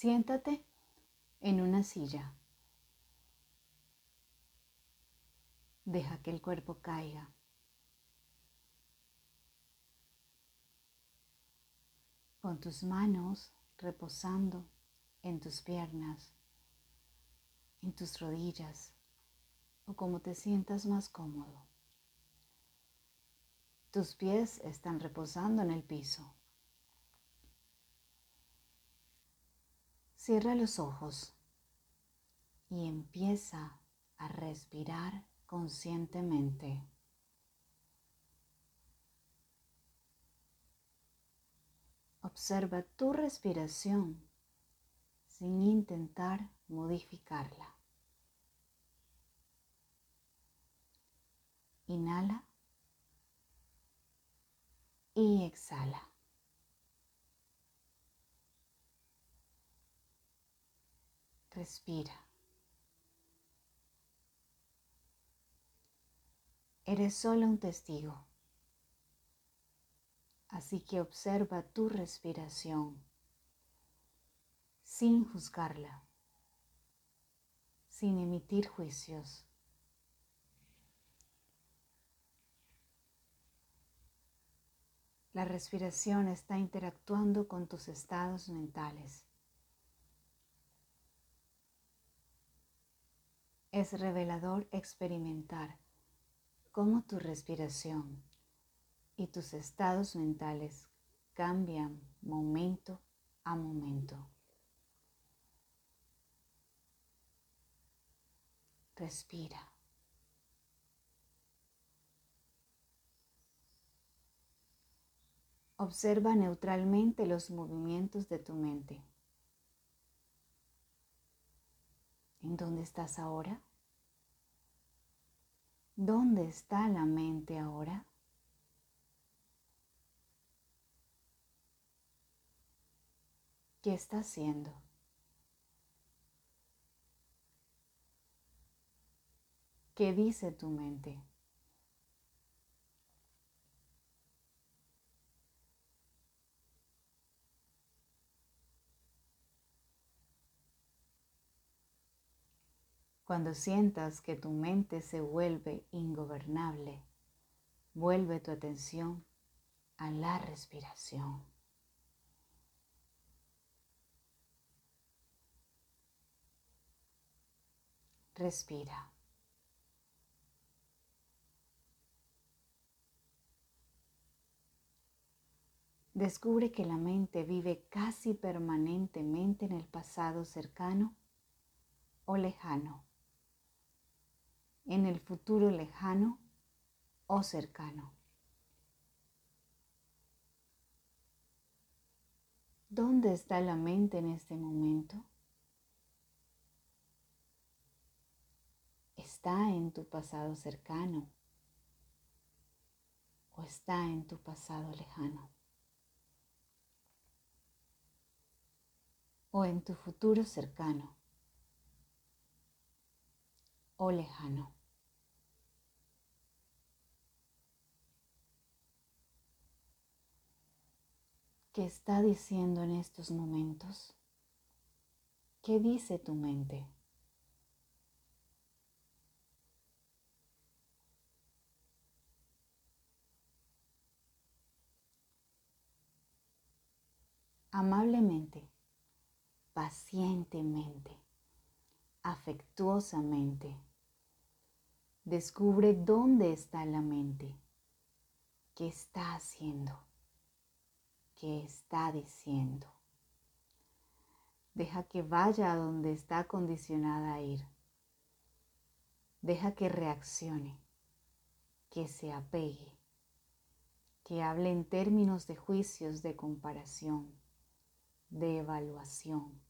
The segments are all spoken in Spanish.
Siéntate en una silla. Deja que el cuerpo caiga. Con tus manos reposando en tus piernas, en tus rodillas o como te sientas más cómodo. Tus pies están reposando en el piso. Cierra los ojos y empieza a respirar conscientemente. Observa tu respiración sin intentar modificarla. Inhala y exhala. Respira. Eres solo un testigo. Así que observa tu respiración sin juzgarla, sin emitir juicios. La respiración está interactuando con tus estados mentales. Es revelador experimentar cómo tu respiración y tus estados mentales cambian momento a momento. Respira. Observa neutralmente los movimientos de tu mente. ¿En dónde estás ahora? ¿Dónde está la mente ahora? ¿Qué está haciendo? ¿Qué dice tu mente? Cuando sientas que tu mente se vuelve ingobernable, vuelve tu atención a la respiración. Respira. Descubre que la mente vive casi permanentemente en el pasado cercano o lejano en el futuro lejano o cercano. ¿Dónde está la mente en este momento? ¿Está en tu pasado cercano o está en tu pasado lejano? ¿O en tu futuro cercano o lejano? ¿Qué está diciendo en estos momentos? ¿Qué dice tu mente? Amablemente, pacientemente, afectuosamente, descubre dónde está la mente, qué está haciendo que está diciendo. Deja que vaya a donde está condicionada a ir. Deja que reaccione, que se apegue, que hable en términos de juicios de comparación, de evaluación.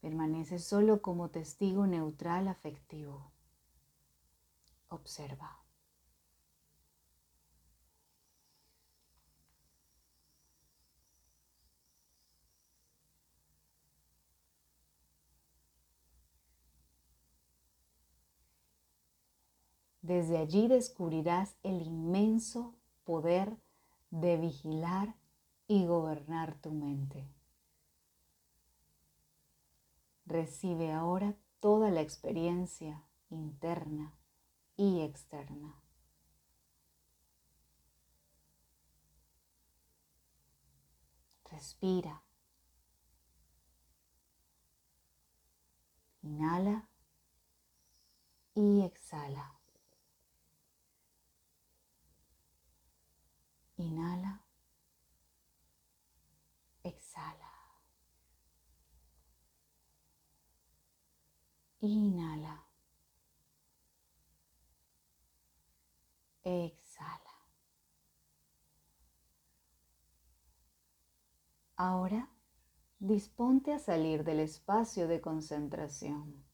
Permanece solo como testigo neutral afectivo. Observa. Desde allí descubrirás el inmenso poder de vigilar y gobernar tu mente. Recibe ahora toda la experiencia interna y externa. Respira. Inhala y exhala. Inhala. Exhala. Inhala. Exhala. Ahora disponte a salir del espacio de concentración.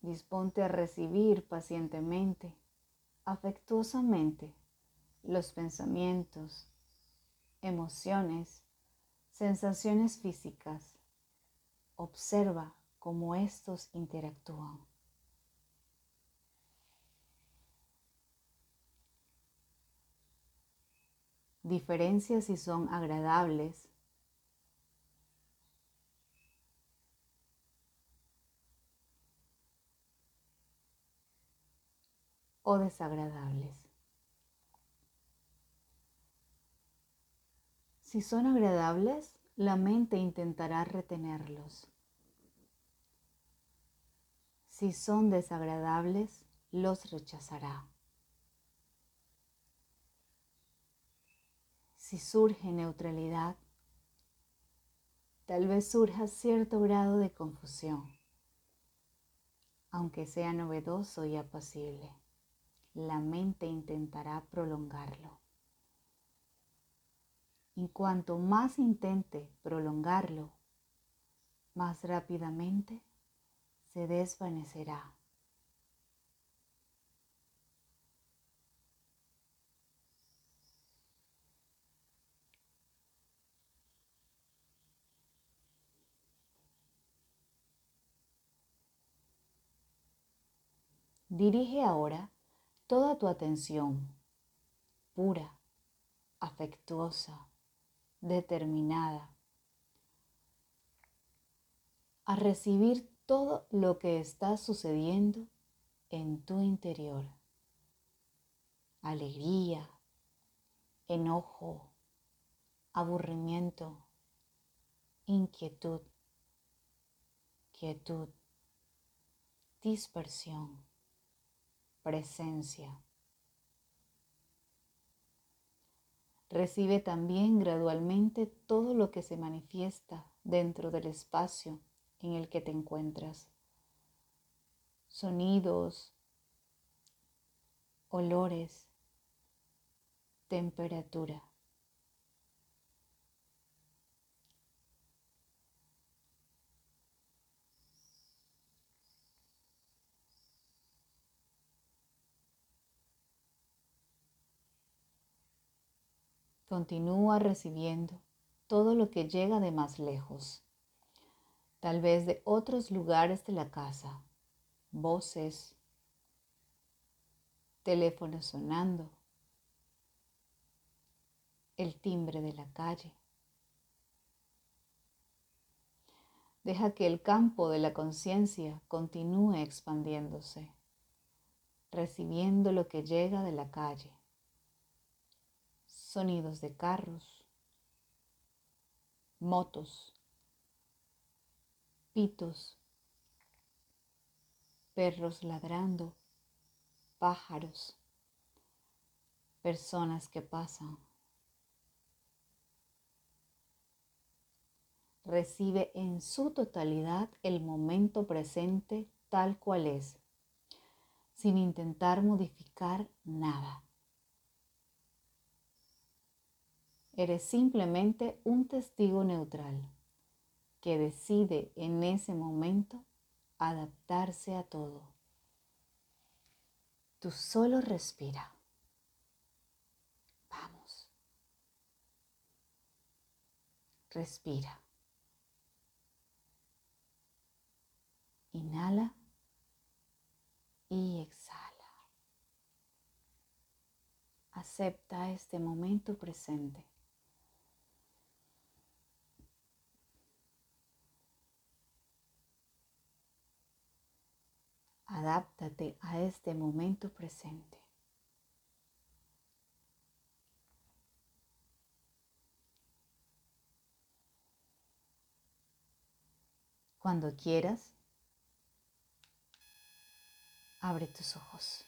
Disponte a recibir pacientemente, afectuosamente, los pensamientos, emociones, sensaciones físicas. Observa cómo estos interactúan. Diferencia si son agradables o desagradables. Si son agradables, la mente intentará retenerlos. Si son desagradables, los rechazará. Si surge neutralidad, tal vez surja cierto grado de confusión, aunque sea novedoso y apacible. La mente intentará prolongarlo. Y cuanto más intente prolongarlo, más rápidamente se desvanecerá. Dirige ahora toda tu atención pura, afectuosa, determinada, a recibir todo lo que está sucediendo en tu interior. Alegría, enojo, aburrimiento, inquietud, quietud, dispersión presencia. Recibe también gradualmente todo lo que se manifiesta dentro del espacio en el que te encuentras. Sonidos, olores, temperatura. Continúa recibiendo todo lo que llega de más lejos, tal vez de otros lugares de la casa, voces, teléfono sonando, el timbre de la calle. Deja que el campo de la conciencia continúe expandiéndose, recibiendo lo que llega de la calle sonidos de carros, motos, pitos, perros ladrando, pájaros, personas que pasan. Recibe en su totalidad el momento presente tal cual es, sin intentar modificar nada. Eres simplemente un testigo neutral que decide en ese momento adaptarse a todo. Tú solo respira. Vamos. Respira. Inhala y exhala. Acepta este momento presente. Adáptate a este momento presente. Cuando quieras, abre tus ojos.